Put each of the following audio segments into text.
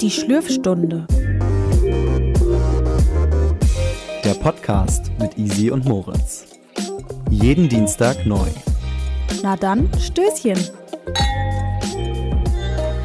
Die Schlürfstunde. Der Podcast mit Easy und Moritz. Jeden Dienstag neu. Na dann, Stößchen.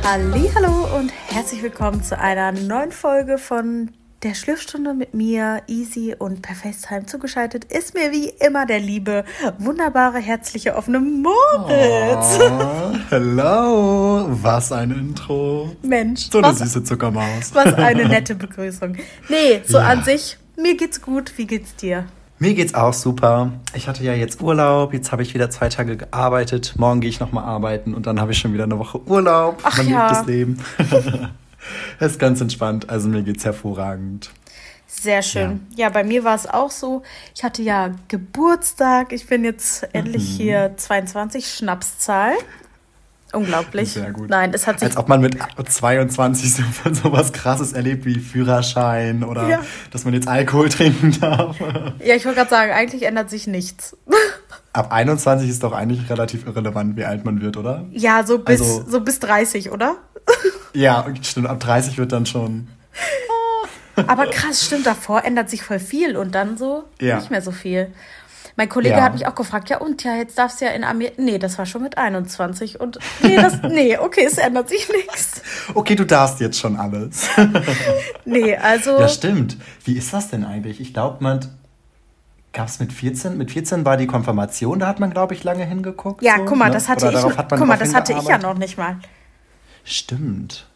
Hallo und herzlich willkommen zu einer neuen Folge von der Schlürfstunde mit mir, Easy und per FaceTime zugeschaltet ist mir wie immer der liebe, wunderbare, herzliche, offene Moritz. Oh, hello, was ein Intro. Mensch. So eine was, süße Zuckermaus. Was eine nette Begrüßung. Nee, so Ja. an sich, mir geht's gut. Wie geht's dir? Mir geht's auch super. Ich hatte ja jetzt Urlaub, jetzt habe ich wieder zwei Tage gearbeitet. Morgen gehe ich nochmal arbeiten und dann habe ich schon wieder eine Woche Urlaub. Ach Man ja. liebt das Leben. Es ist ganz entspannt, also mir geht's hervorragend. Sehr schön. Ja, bei mir war es auch so. Ich hatte ja Geburtstag. Ich bin jetzt endlich Mhm. hier 22 Schnapszahl. Unglaublich. Sehr gut. Nein, es hat sich Als ob man mit 22 so, so was krasses erlebt wie Führerschein oder Ja. dass man jetzt Alkohol trinken darf. Ja, ich wollte gerade sagen, eigentlich ändert sich nichts. Ab 21 ist doch eigentlich relativ irrelevant, wie alt man wird, oder? Ja, so bis, Also- so bis 30, oder? Ja, stimmt. Ab 30 wird dann schon. Aber krass, stimmt, davor ändert sich voll viel und dann so Ja. nicht mehr so viel. Mein Kollege Ja. hat mich auch gefragt, ja und, ja, jetzt darfst du ja in Amerika. Nee, das war schon mit 21 und nee, das, nee, okay, es ändert sich nichts. Okay, du darfst jetzt schon alles. Nee, also, Ja, stimmt. Wie ist das denn eigentlich? Ich glaube, man. Gab es mit 14? Mit 14 war die Konfirmation, da hat man, glaube ich, lange hingeguckt. ja, so, guck mal, ne? das hatte Oder ich, hat guck mal, das hatte ich ja noch nicht mal. Stimmt.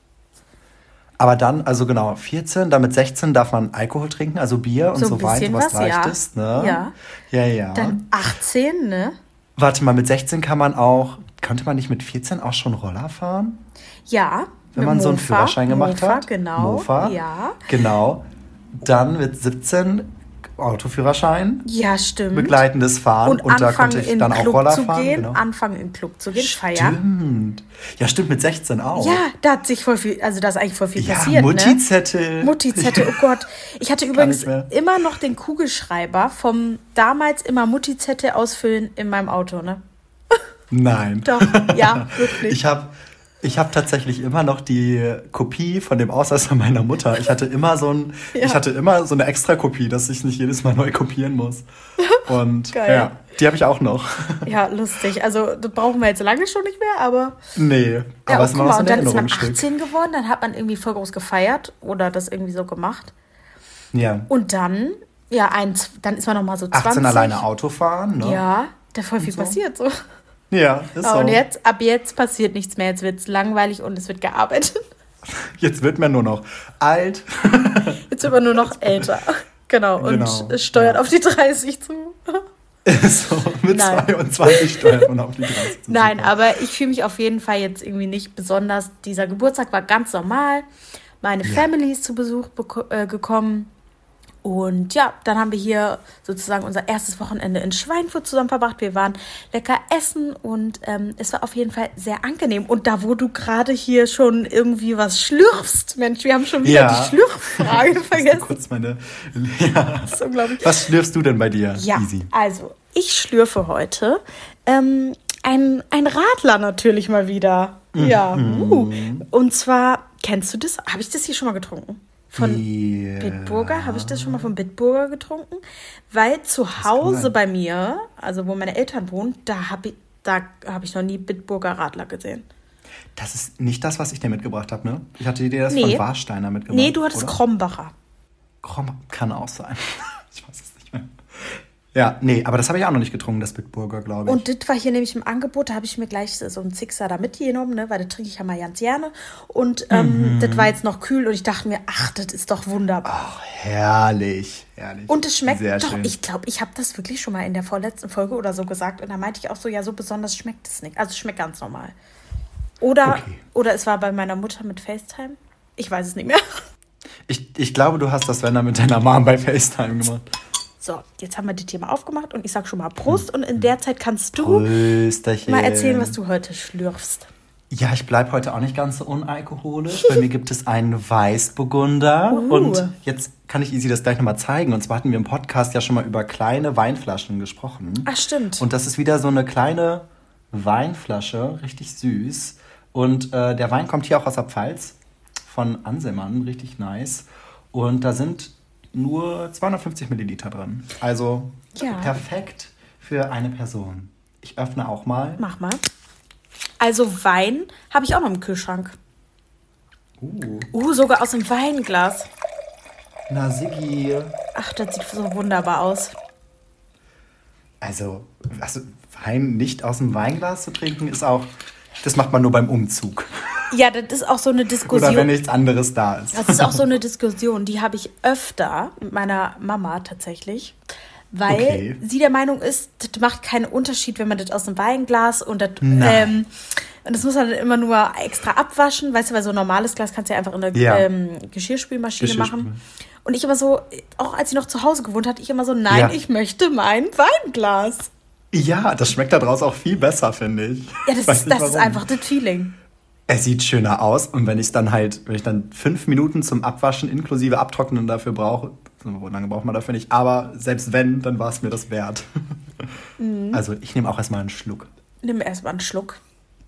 Aber dann, also genau, 14, dann mit 16 darf man Alkohol trinken, also Bier und So so, weiter, was was, ja. leichtes, ne? Ja. Ja, ja. Dann 18, ne? Warte mal, mit 16 kann man auch, konnte man nicht mit 14 auch schon Roller fahren? Ja. Wenn man so einen Mofa, Führerschein gemacht Mofa, hat? genau. Mofa. Ja. Genau. Dann mit 17 Autoführerschein, Ja, stimmt. begleitendes Fahren und, und, da konnte ich dann auch Roller fahren. gehen, Genau. anfangen in den Club zu gehen, feiern. Stimmt. Ja, stimmt, mit 16 auch. Ja, da hat sich voll viel, also da ist eigentlich voll viel Ja, passiert, ne? Mutti-Zettel. Mutti-Zettel, oh Gott. Ich hatte übrigens immer noch den Kugelschreiber vom damals immer Mutti-Zettel ausfüllen in meinem Auto, ne? Nein. Doch, ja, wirklich. Ich habe ich hab tatsächlich immer noch die Kopie von dem Ausweis von meiner Mutter. Ich hatte immer so ein, Ja. ich hatte immer so eine extra Kopie, dass ich nicht jedes Mal neu kopieren muss. Und Geil. ja, die habe ich auch noch. ja, lustig. Also, das brauchen wir jetzt lange schon nicht mehr, aber. Nee, aber es ist immer noch mal, so und ein dann ist man Erinnerungsstück. 18 geworden, dann hat man irgendwie voll groß gefeiert oder das irgendwie so gemacht. Ja. Und dann, ja, eins, dann ist man nochmal so 20. 18 alleine Auto fahren, ne? Ja, da voll viel so. passiert so. Ja, ist so. Und jetzt, ab jetzt passiert nichts mehr. Jetzt wird es langweilig und es wird gearbeitet. Jetzt wird man nur noch alt. Jetzt wird man nur noch älter. Genau, und Genau, es steuert ja. auf die 30 zu. So, mit Nein. 22 steuert man auf die 30. zu. Nein, aber ich fühle mich auf jeden Fall jetzt irgendwie nicht besonders. Dieser Geburtstag war ganz normal. Meine Ja. Family ist zu Besuch äh, gekommen. Und ja, dann haben wir hier sozusagen unser erstes Wochenende in Schweinfurt zusammen verbracht. Wir waren lecker essen und ähm, es war auf jeden Fall sehr angenehm. Und da, wo du gerade hier schon irgendwie was schlürfst, Mensch, wir haben schon wieder Ja. die Schlürffrage vergessen. kurz meine. Ja. Das ist unglaublich. Was schlürfst du denn bei dir? Ja, Easy. also ich schlürfe heute ähm, ein, ein Radler natürlich mal wieder. Ja. Mhm. Uh. Und zwar, kennst du das? Habe ich das hier schon mal getrunken? Von Ja. Bitburger? Habe ich das schon mal von Bitburger getrunken? Weil zu Hause bei mir, also wo meine Eltern wohnen, da habe ich, da habe ich noch nie Bitburger Radler gesehen. Das ist nicht das, was ich dir mitgebracht habe, ne? Ich hatte dir das Nee. von Warsteiner mitgebracht. Nee, du hattest oder? Krombacher. Krom kann auch sein. ich weiß es nicht mehr. Ja, nee, aber das habe ich auch noch nicht getrunken, das Bitburger, glaube ich. Und das war hier nämlich im Angebot, da habe ich mir gleich so einen Sixer da mitgenommen, ne, weil das trinke ich ja mal ganz gerne. Und ähm, Mhm. das war jetzt noch kühl und ich dachte mir, ach, das ist doch wunderbar. Ach, herrlich, herrlich. und es schmeckt Sehr doch, schön. ich glaube, ich habe das wirklich schon mal in der vorletzten Folge oder so gesagt. Und da meinte ich auch so, ja, so besonders schmeckt es nicht. Also es schmeckt ganz normal. Oder, Okay. oder es war bei meiner Mutter mit FaceTime. Ich weiß es nicht mehr. ich, ich glaube, du hast das, wenn dann mit deiner Mom bei FaceTime gemacht. So, jetzt haben wir das Thema aufgemacht und ich sag schon mal Prost. Und in der Zeit kannst du Prösterchen. mal erzählen, was du heute schlürfst. Ja, ich bleibe heute auch nicht ganz so unalkoholisch. Bei mir gibt es einen Weißburgunder. Uh. Und jetzt kann ich Easy das gleich nochmal zeigen. Und zwar hatten wir im Podcast ja schon mal über kleine Weinflaschen gesprochen. Ach, stimmt. Und das ist wieder so eine kleine Weinflasche, richtig süß. Und äh, der Wein kommt hier auch aus der Pfalz von Anselmann, richtig nice. Und da sind nur 250 Milliliter drin. Also Ja. perfekt für eine Person. Ich öffne auch mal. Mach mal. Also Wein habe ich auch noch im Kühlschrank. Uh, Uh, sogar aus dem Weinglas. na Siggi. Ach, das sieht so wunderbar aus. Also, also Wein nicht aus dem Weinglas zu trinken, ist auch, das macht man nur beim Umzug. Ja, das ist auch so eine Oder Diskussion. wenn nichts anderes da ist. Das ist auch so eine Diskussion, die habe ich öfter mit meiner Mama tatsächlich. Weil Okay. sie der Meinung ist, das macht keinen Unterschied, wenn man das aus dem Weinglas und das, ähm, und das muss man dann immer nur extra abwaschen, weißt du, weil so ein normales Glas kannst du ja einfach in der Ja. ähm, Geschirrspülmaschine Geschirrspül- machen. Und ich immer so, auch als ich noch zu Hause gewohnt hatte, ich immer so, nein, Ja. ich möchte mein Weinglas. Ja, das schmeckt da draus auch viel besser, finde ich. Ja, das, ist, das ist einfach das Feeling. Es sieht schöner aus und wenn ich dann halt, wenn ich dann fünf Minuten zum Abwaschen inklusive Abtrocknen dafür brauche, so lange braucht man dafür nicht, aber selbst wenn, dann war es mir das wert. Mhm. Also ich nehme auch erstmal einen Schluck. Nimm erstmal einen Schluck.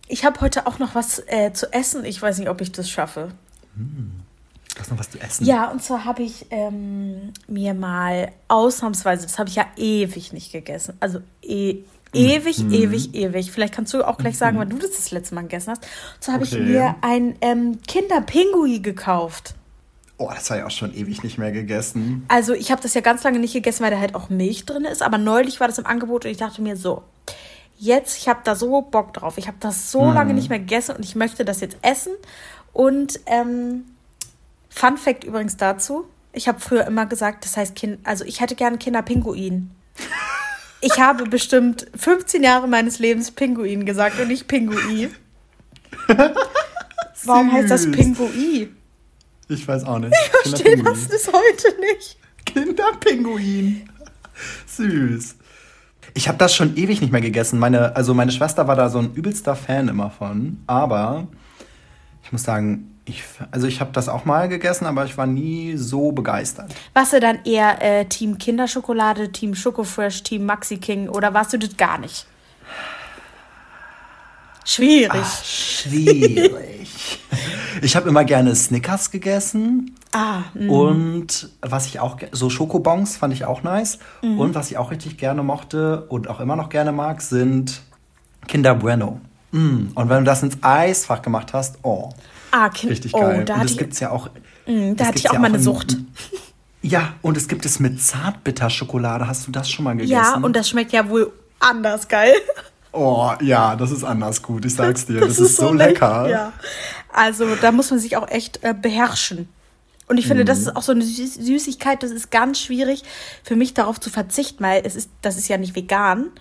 Ich habe heute auch noch was äh, zu essen. Ich weiß nicht, ob ich das schaffe. Du hast noch was zu essen. Ja, und zwar habe ich ähm, mir mal ausnahmsweise, das habe ich ja ewig nicht gegessen. Also e ewig, Mhm. ewig, ewig. Vielleicht kannst du auch gleich sagen, wann du das das letzte Mal gegessen hast. Zwar habe ich Okay. mir ein ähm, Kinderpingui gekauft. Oh, das war ja auch schon ewig nicht mehr gegessen. Also ich habe das ja ganz lange nicht gegessen, weil da halt auch Milch drin ist. Aber neulich war das im Angebot und ich dachte mir so, jetzt, ich habe da so Bock drauf. Ich habe das so lange nicht mehr gegessen und ich möchte das jetzt essen. Und ähm, Fun Fact übrigens dazu, ich habe früher immer gesagt, das heißt Kind, also ich hätte gerne Kinderpinguin. Ich habe bestimmt 15 Jahre meines Lebens Pinguin gesagt und nicht Pingui. Warum heißt das. Pingui? Ich weiß auch nicht. Ich verstehe das bis heute nicht. Kinderpinguin. Süß. Ich habe das schon ewig nicht mehr gegessen. Meine, also meine Schwester war da so ein übelster Fan immer von. Aber ich muss sagen, ich, also ich habe das auch mal gegessen, aber ich war nie so begeistert. Warst du dann eher äh, Team Kinderschokolade, Team Schokofresh, Team Maxi King oder warst du das gar nicht? Schwierig. Ach, schwierig. ich habe immer gerne Snickers gegessen. Ah, mh. Und was ich auch, so Schokobons fand ich auch nice. Mhm. Und was ich auch richtig gerne mochte und auch immer noch gerne mag, sind Kinder Bueno. Mm. Und wenn du das ins Eisfach gemacht hast, oh, ah kind, richtig oh, geil. da und das ich, gibt's ja auch. mh, da das hatte ich auch ja mal eine in- Sucht. Ja, und es gibt es mit Zartbitterschokolade. Hast du das schon mal gegessen? Ja, und das schmeckt ja wohl anders geil. Oh, ja, das ist anders gut. Ich sag's dir. Das, ist, so lecker. Ja. Also da muss man sich auch echt äh, beherrschen. Und ich finde, Mhm. das ist auch so eine Süß Süßigkeit, das ist ganz schwierig für mich darauf zu verzichten, weil es ist, das ist ja nicht vegan.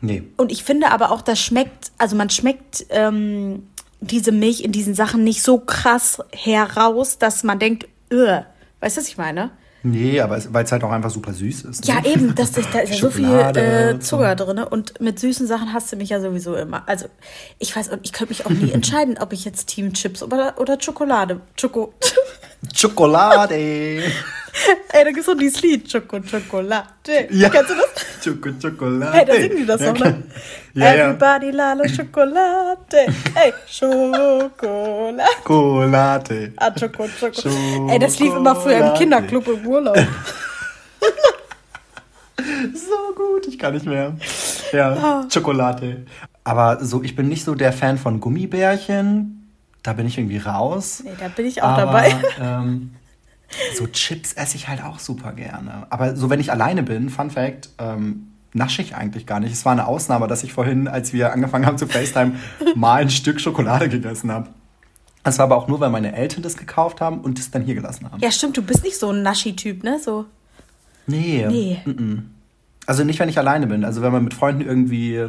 Nee. Und ich finde aber auch, das schmeckt, also man schmeckt ähm, diese Milch in diesen Sachen nicht so krass heraus, dass man denkt, öh. weißt du, was ich meine? Nee, aber weil es halt auch einfach super süß ist. Ja, ne? eben, das ist, da ist ja so viel äh, Zucker drin. Und mit süßen Sachen hast du mich ja sowieso immer. Also, ich weiß, und ich könnte mich auch nie entscheiden, ob ich jetzt Team Chips oder, oder Schokolade. Schoko. Schokolade. Ey, da gibt's doch dieses Lied. Schoko, Schokolade. Ja. Kennst du das? Schoko, Schokolade. Hey, da singen die das ja, noch, ne? Ja, ja. Everybody lala Schokolade. Hey, Schokolade. Schokolade. Ah, Schoko, Schoko. Ey, das lief immer früher im. Kinderclub im Urlaub. So gut, ich kann nicht mehr. Ja, Ah. Schokolade. Aber so, ich bin nicht so der Fan von Gummibärchen. Da bin ich irgendwie raus. Nee, da bin ich auch Aber, dabei. Ähm, so Chips esse ich halt auch super gerne. Aber so, wenn ich alleine bin, Fun Fact, ähm, nasche ich eigentlich gar nicht. Es war eine Ausnahme, dass ich vorhin, als wir angefangen haben zu FaceTime, mal ein Stück Schokolade gegessen habe. Das war aber auch nur, weil meine Eltern das gekauft haben und es dann hier gelassen haben. Ja, stimmt, du bist nicht so ein Naschi-Typ, ne? So. Nee. Nee. Mm-mm. Also nicht, wenn ich alleine bin. Also wenn man mit Freunden irgendwie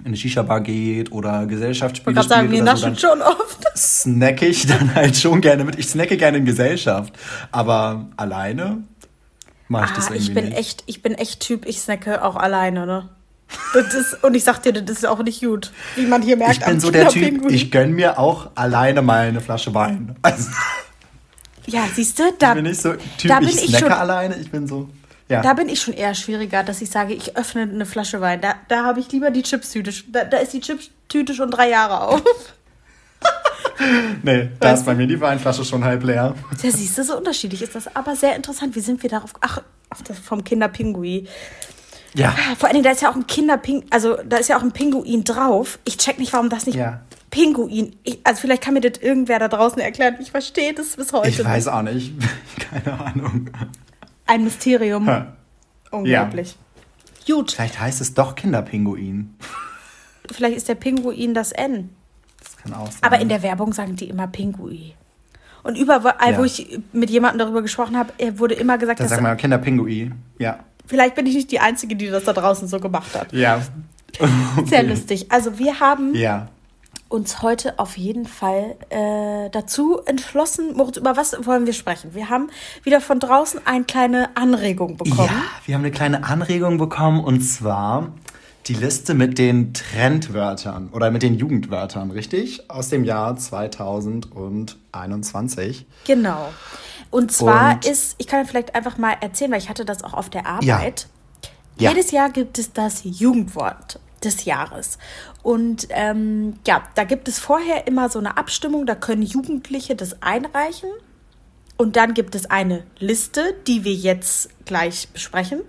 in eine Shisha-Bar geht oder Ich Gesellschaftsspiele wollte gerade sagen, wir spielt so, naschen schon oft. snacke ich dann halt schon gerne mit. Ich snacke gerne in Gesellschaft. Aber alleine mache ich das Ah, irgendwie ich bin nicht. echt, ich bin echt Typ, ich snacke auch alleine, ne? Das ist, und ich sag dir, das ist auch nicht gut. Wie man hier merkt, ich bin so der Typ, ich gönn mir auch alleine mal eine Flasche Wein. Also Ja, siehst du, da bin ich so Typ, da bin ich ich snacke schon- alleine. Ich bin so, Ja. Da bin ich schon eher schwieriger, dass ich sage, ich öffne eine Flasche Wein. Da, da habe ich lieber die Chipstüte. Da, da ist die Chipstüte schon drei Jahre auf. Nee, da ist bei mir die Weinflasche schon halb leer. Ja, siehst du, so unterschiedlich ist das. Aber sehr interessant. Wie sind wir darauf? Ach, auf das vom Kinderpingui. Ja. Vor allen Dingen, da ist ja auch ein Kinderping, also da ist ja auch ein Pinguin drauf. Ich check nicht, warum das nicht Ja. Pinguin. Ich, also vielleicht kann mir das irgendwer da draußen erklären. Ich verstehe das bis heute. Ich weiß auch nicht. Keine Ahnung. Ein Mysterium. Ha. Unglaublich. Gut, Vielleicht heißt es doch Kinderpinguin. vielleicht ist der Pinguin das N. Das kann auch sein. Aber in der Werbung sagen die immer Pinguin. Und überall, Ja. wo ich mit jemandem darüber gesprochen habe, er wurde immer gesagt, Da dass sagen wir Kinderpinguin. Ja. vielleicht bin ich nicht die Einzige, die das da draußen so gemacht hat. Ja. Sehr lustig. Also wir haben Ja. Uns heute auf jeden Fall äh, dazu entschlossen, Moritz, über was wollen wir sprechen? Wir haben wieder von draußen eine kleine Anregung bekommen. Ja, wir haben eine kleine Anregung bekommen und zwar die Liste mit den Trendwörtern oder mit den Jugendwörtern, richtig? Aus dem Jahr 2021. Genau. Und zwar Und- ist, ich kann vielleicht einfach mal erzählen, weil ich hatte das auch auf der Arbeit. Ja. Jedes Jahr gibt es das Jugendwort des Jahres. Und ähm, ja, da gibt es vorher immer so eine Abstimmung, da können Jugendliche das einreichen. Und dann gibt es eine Liste, die wir jetzt gleich besprechen.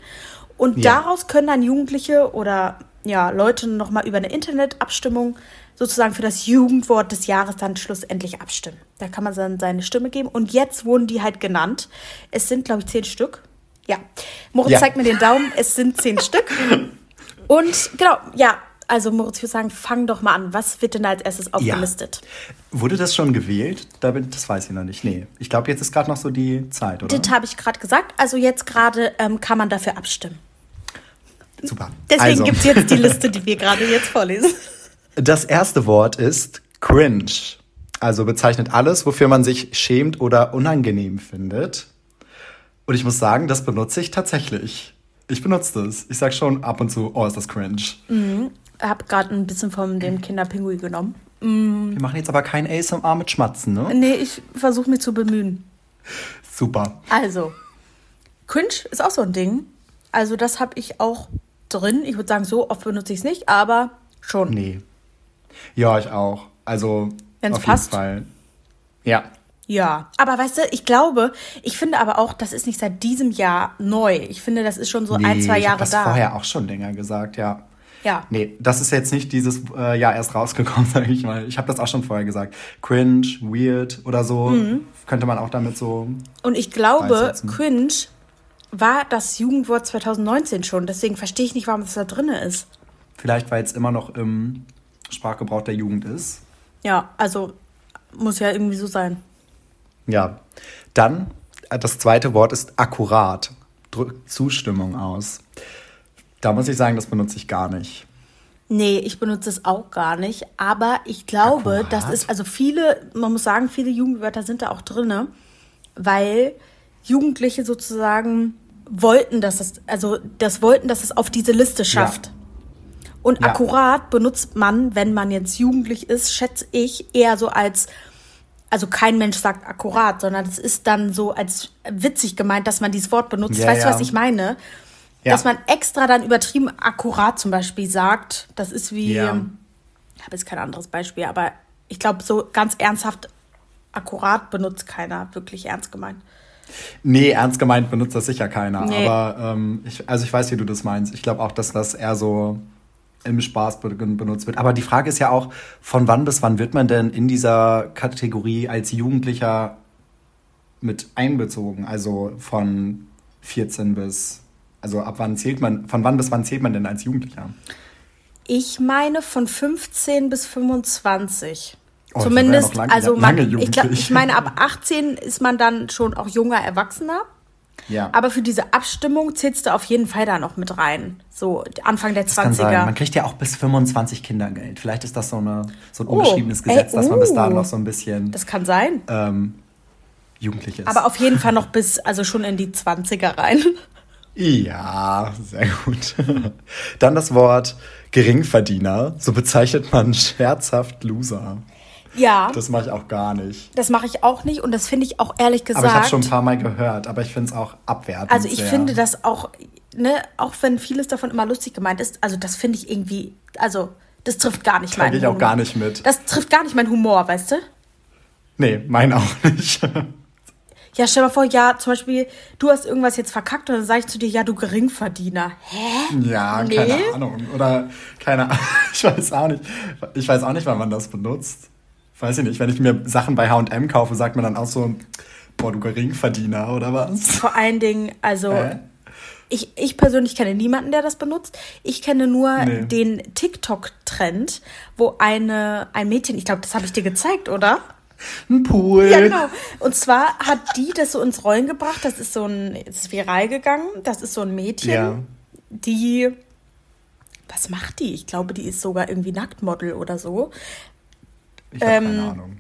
Und Ja. daraus können dann Jugendliche oder ja, Leute nochmal über eine Internetabstimmung sozusagen für das Jugendwort des Jahres dann schlussendlich abstimmen. Da kann man dann seine Stimme geben. Und jetzt wurden die halt genannt. Es sind, glaube ich, zehn Stück. Ja. Moritz Ja. zeigt mir den Daumen. Es sind zehn Stück. Und genau, ja. Also Moritz, ich würde sagen, fang doch mal an. Was wird denn als erstes aufgelistet? Wurde das schon gewählt? Da bin, das weiß ich noch nicht. Nee. Ich glaube, jetzt ist gerade noch so die Zeit, oder? Das habe ich gerade gesagt. Also jetzt gerade ähm, kann man dafür abstimmen. Super. Deswegen also, gibt's jetzt die Liste, die wir gerade jetzt vorlesen. Das erste Wort ist cringe. Also bezeichnet alles, wofür man sich schämt oder unangenehm findet. Und ich muss sagen, das benutze ich tatsächlich. Ich benutze das. Ich sag schon ab und zu, oh, ist das cringe. Ich habe gerade ein bisschen von dem Kinderpinguin genommen. Wir machen jetzt aber kein ASMR mit Schmatzen, ne? Nee, ich versuche mich zu bemühen. Super. Also, cringe ist auch so ein Ding. Also das habe ich auch drin. Ich würde sagen, so oft benutze ich es nicht, aber schon. Nee. Ja, ich auch. Also, Wenn's auf passt. jeden Fall. Ja. Ja, aber weißt du, ich glaube, ich finde aber auch, das ist nicht seit diesem Jahr neu. Ich finde, das ist schon so ein, Nee, zwei ich Jahre das da. vorher auch schon länger gesagt, ja. Ja. Nee, das ist jetzt nicht dieses äh, Jahr erst rausgekommen, sage ich mal. Ich habe das auch schon vorher gesagt. Cringe, weird oder so. Mhm. Könnte man auch damit so. Und ich glaube, Beisetzen. cringe war das Jugendwort 2019 schon. Deswegen verstehe ich nicht, warum es da drin ist. Vielleicht, weil es immer noch im Sprachgebrauch der Jugend ist. Ja, also muss ja irgendwie so sein. Ja. Dann, äh, das zweite Wort ist akkurat. Drückt Zustimmung aus. Da muss ich sagen, das benutze ich gar nicht. Nee, ich benutze es auch gar nicht. Aber ich glaube, Akkurat. das ist, also viele, man muss sagen, viele Jugendwörter sind da auch drinne, weil Jugendliche sozusagen wollten, dass es, also das wollten, dass es auf diese Liste schafft. Und Ja. akkurat benutzt man, wenn man jetzt jugendlich ist, schätze ich, eher so als, also kein Mensch sagt akkurat, sondern es ist dann so als witzig gemeint, dass man dieses Wort benutzt. Ja, weißt du, ja. was ich meine? Ja. Dass man extra dann übertrieben akkurat zum Beispiel sagt. Das ist wie, ich habe jetzt kein anderes Beispiel, aber ich glaube, so ganz ernsthaft akkurat benutzt keiner, wirklich ernst gemeint. Nee, ernst gemeint benutzt das sicher keiner. Nee. Aber ähm, ich, also ich weiß, wie du das meinst. Ich glaube auch, dass das eher so im Spaß be- benutzt wird. Aber die Frage ist ja auch, von wann bis wann wird man denn in dieser Kategorie als Jugendlicher mit einbezogen? Also von 14 bis, also ab wann zählt man, von wann bis wann zählt man denn als Jugendlicher? Ich meine von 15 bis 25. Oh, Zumindest, wäre noch lang- also man, lange ich, glaub, ich meine, ab 18 ist man dann schon auch junger Erwachsener. Ja. Aber für diese Abstimmung zählst du auf jeden Fall da noch mit rein. So Anfang der das kann sein. 20er. Man kriegt ja auch bis 25 Kindergeld. Vielleicht ist das so, eine, so ein Oh, unbeschriebenes ey, Gesetz, dass man bis dahin uh. noch so ein bisschen Das kann sein. ähm, jugendlich ist. Aber auf jeden Fall noch bis, also schon in die 20er rein. Ja, sehr gut. Dann das Wort Geringverdiener. So bezeichnet man scherzhaft Loser. Ja. Das mache ich auch gar nicht. Das mache ich auch nicht und das finde ich auch ehrlich gesagt. Aber ich habe schon ein paar Mal gehört, aber ich finde es auch abwertend. Also ich sehr. finde das auch, ne, auch wenn vieles davon immer lustig gemeint ist, also das finde ich irgendwie, also das trifft gar nicht Da meinen gehe ich auch Humor. gar nicht mit. Das trifft gar nicht meinen Humor, weißt du? Nee, mein auch nicht. Ja, stell mal vor, ja, zum Beispiel, du hast irgendwas jetzt verkackt und dann sage ich zu dir, ja, du Geringverdiener. Hä? Ja, Nee. keine Ahnung. Oder keine Ahnung. Ich weiß auch nicht. Ich weiß auch nicht, wann man das benutzt. Weiß ich nicht. Wenn ich mir Sachen bei HM kaufe, sagt man dann auch so, boah, du Geringverdiener oder was? Vor allen Dingen, also Hä? ich, ich persönlich kenne niemanden, der das benutzt. Ich kenne nur Nee. den TikTok-Trend, wo eine, ein Mädchen, ich glaube, das habe ich dir gezeigt, oder? Ein Pool. Ja, genau. Und zwar hat die das so ins Rollen gebracht. Das ist so ein, es ist viral gegangen. Das ist so ein Mädchen, Ja. die, was macht die? Ich glaube, die ist sogar irgendwie Nacktmodel oder so. Ich habe Ähm, keine Ahnung.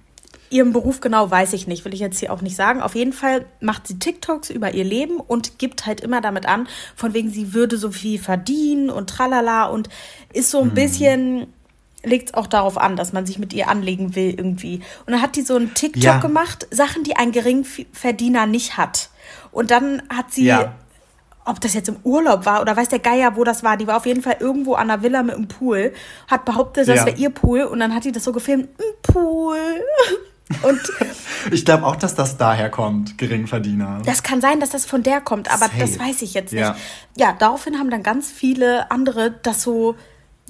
Ihren Beruf genau weiß ich nicht, will ich jetzt hier auch nicht sagen. Auf jeden Fall macht sie TikToks über ihr Leben und gibt halt immer damit an, von wegen sie würde so viel verdienen und tralala und ist so ein bisschen, legt es auch darauf an, dass man sich mit ihr anlegen will irgendwie. Und dann hat die so einen TikTok Ja. gemacht, Sachen, die ein Geringverdiener nicht hat. Und dann hat sie, Ja. Ob das jetzt im Urlaub war oder weiß der Geier, wo das war, die war auf jeden Fall irgendwo an der Villa mit einem Pool, hat behauptet, das Ja. wäre ihr Pool und dann hat die das so gefilmt, ein Pool. Und Ich glaube auch, dass das daher kommt, Geringverdiener. das kann sein, dass das von der kommt, aber Safe. das weiß ich jetzt nicht. Ja. Ja. daraufhin haben dann ganz viele andere das so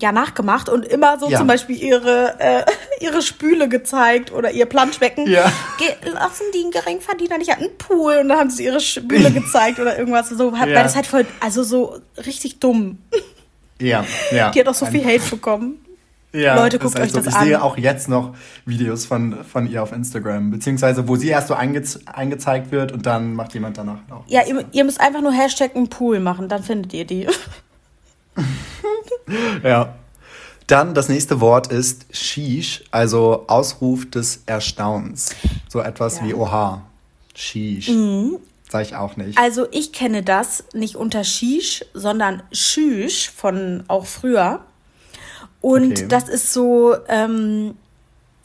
ja nachgemacht und immer so Ja. zum Beispiel ihre, äh, ihre Spüle gezeigt oder ihr Planschbecken. Ja. Ge lassen die einen Geringverdiener nicht einen Pool und dann haben sie ihre Spüle gezeigt oder irgendwas so, weil Ja. das halt voll, also so richtig dumm. Ja, ja. Die hat auch so viel Hate bekommen. Ja, Leute, guckt echt euch so. das ich an. sehe auch jetzt noch Videos von, von ihr auf Instagram, beziehungsweise wo sie erst so einge eingezeigt wird und dann macht jemand danach auch. Ja, ihr, ihr müsst einfach nur Hashtag Pool machen, dann findet ihr die. Ja. Dann das nächste Wort ist Sheesh, also Ausruf des Erstaunens. So etwas Ja. Mhm. wie Oha. Sheesh. Sag ich auch nicht. Also ich kenne das nicht unter Shish, sondern Schüsch von auch früher. Und Okay. das ist so, ähm,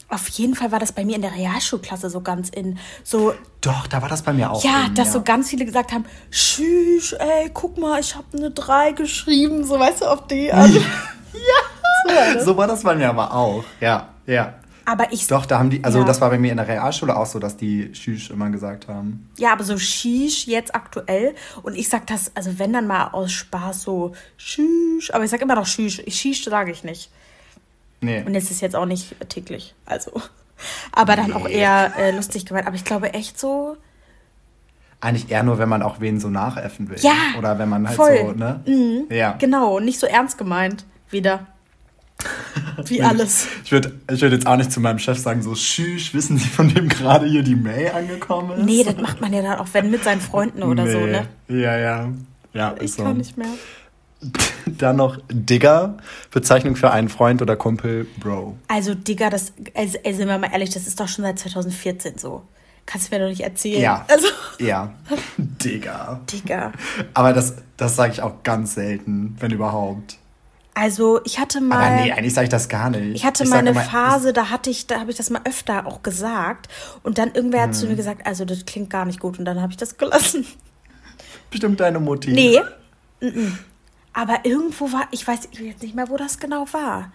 auf jeden Fall war das bei mir in der Realschulklasse so ganz in, so, Doch, da war das bei mir auch. ja, drin, dass so ganz viele gesagt haben, Schüsch, ey, guck mal, ich habe eine 3 geschrieben, so weißt du, auf die Art. So war das bei mir aber auch. Ja, ja. Aber ich, Doch, da haben die, also Ja. das war bei mir in der Realschule auch so, dass die Sheesh immer gesagt haben. ja, aber so Shish jetzt aktuell. Und ich sag das, also wenn dann mal aus Spaß so Schüsch, aber ich sag immer noch Schüsch. Shish sage ich nicht. Nee. Und es ist jetzt auch nicht täglich. Also. Aber dann auch eher äh, lustig gemeint. Aber ich glaube echt so. Eigentlich eher nur, wenn man auch wen so nachäffen will. Ja, Oder wenn man halt voll. so, ne? Ja. Genau, nicht so ernst gemeint. Wieder. Wie alles. Ich würde ich würd jetzt auch nicht zu meinem Chef sagen, so, schüch, wissen Sie, von wem gerade hier die Mail angekommen ist? Nee, das macht man ja dann auch, wenn mit seinen Freunden oder so, Nee. ne? Ja, ja. Ja, Ich ist so. kann nicht mehr. Dann noch Digger, Bezeichnung für einen Freund oder Kumpel, Bro. Also, Digga, das, also, ey, sind wir mal ehrlich, das ist doch schon seit 2014 so. Kannst du mir doch nicht erzählen. Ja. Also, Ja, Digger. Digga. Aber das, das sage ich auch ganz selten, wenn überhaupt. Also, ich hatte mal. Aber nee, eigentlich sage ich das gar nicht. Ich hatte sag mal eine immer, Phase, da hatte ich, da habe ich das mal öfter auch gesagt. Und dann irgendwer hat Mhm. zu mir gesagt, also das klingt gar nicht gut. Und dann habe ich das gelassen. Bestimmt deine Mutti. Nee. Mhm. Aber irgendwo war, ich weiß jetzt nicht mehr, wo das genau war.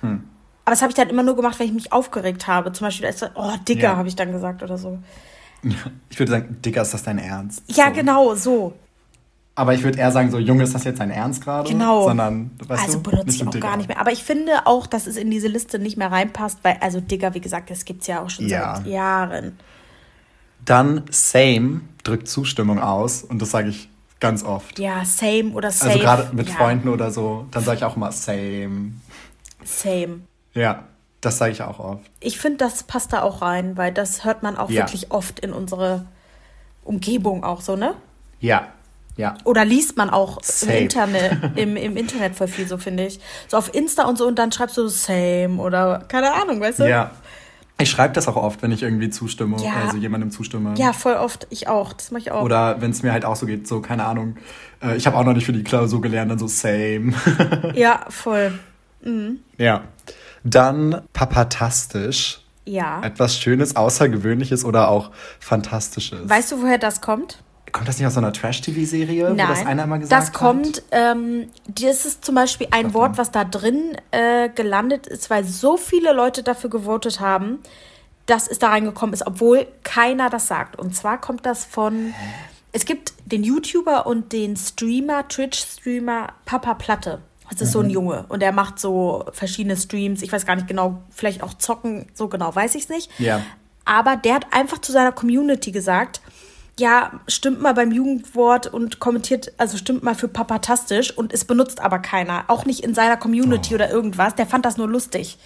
Hm. Aber das habe ich dann immer nur gemacht, wenn ich mich aufgeregt habe. Zum Beispiel, als, oh, Digga, Ja. habe ich dann gesagt oder so. Ich würde sagen, Digger, ist das dein Ernst? Ja, so. genau, so. Aber ich würde eher sagen, so, Junge, ist das jetzt dein Ernst gerade? Genau. Sondern, also du, benutze ich auch Digger. gar nicht mehr. Aber ich finde auch, dass es in diese Liste nicht mehr reinpasst, weil, also Digga, wie gesagt, das gibt es ja auch schon Ja. seit Jahren. Dann same drückt Zustimmung aus und das sage ich ganz oft. Ja, same oder same. Also gerade mit ja, Freunden oder so, dann sage ich auch immer same. Same. Ja, das sage ich auch oft. Ich finde, das passt da auch rein, weil das hört man auch Ja. wirklich oft in unsere Umgebung auch so, ne? Ja, ja. Oder liest man auch im Internet, im, im Internet voll viel, so finde ich. So auf Insta und so und dann schreibst du same oder keine Ahnung, weißt du? Ja. Ich schreibe das auch oft, wenn ich irgendwie zustimme, Ja. also jemandem zustimme. Ja, voll oft. Ich auch. Das mache ich auch. Oder wenn es mir halt auch so geht, so, keine Ahnung. Äh, ich habe auch noch nicht für die Klausur gelernt, dann so same. Ja, voll. ja. Dann papatastisch, Ja. Etwas Schönes, Außergewöhnliches oder auch Fantastisches. Weißt du, woher das kommt? Kommt das nicht aus so einer Trash-TV-Serie, wo das einer mal gesagt das hat? kommt, ähm, das ist zum Beispiel ein Wort, was da drin äh, gelandet ist, weil so viele Leute dafür gewotet haben, dass es da reingekommen ist, obwohl keiner das sagt. Und zwar kommt das von, es gibt den YouTuber und den Streamer, Twitch-Streamer Papa Platte. Das ist so ein Junge und der macht so verschiedene Streams. Ich weiß gar nicht genau, vielleicht auch zocken, so genau weiß ich es nicht. Ja. Aber der hat einfach zu seiner Community gesagt, ja, stimmt mal beim Jugendwort und kommentiert, also stimmt mal für papatastisch und es benutzt aber keiner. Auch nicht in seiner Community oder irgendwas. Der fand das nur lustig.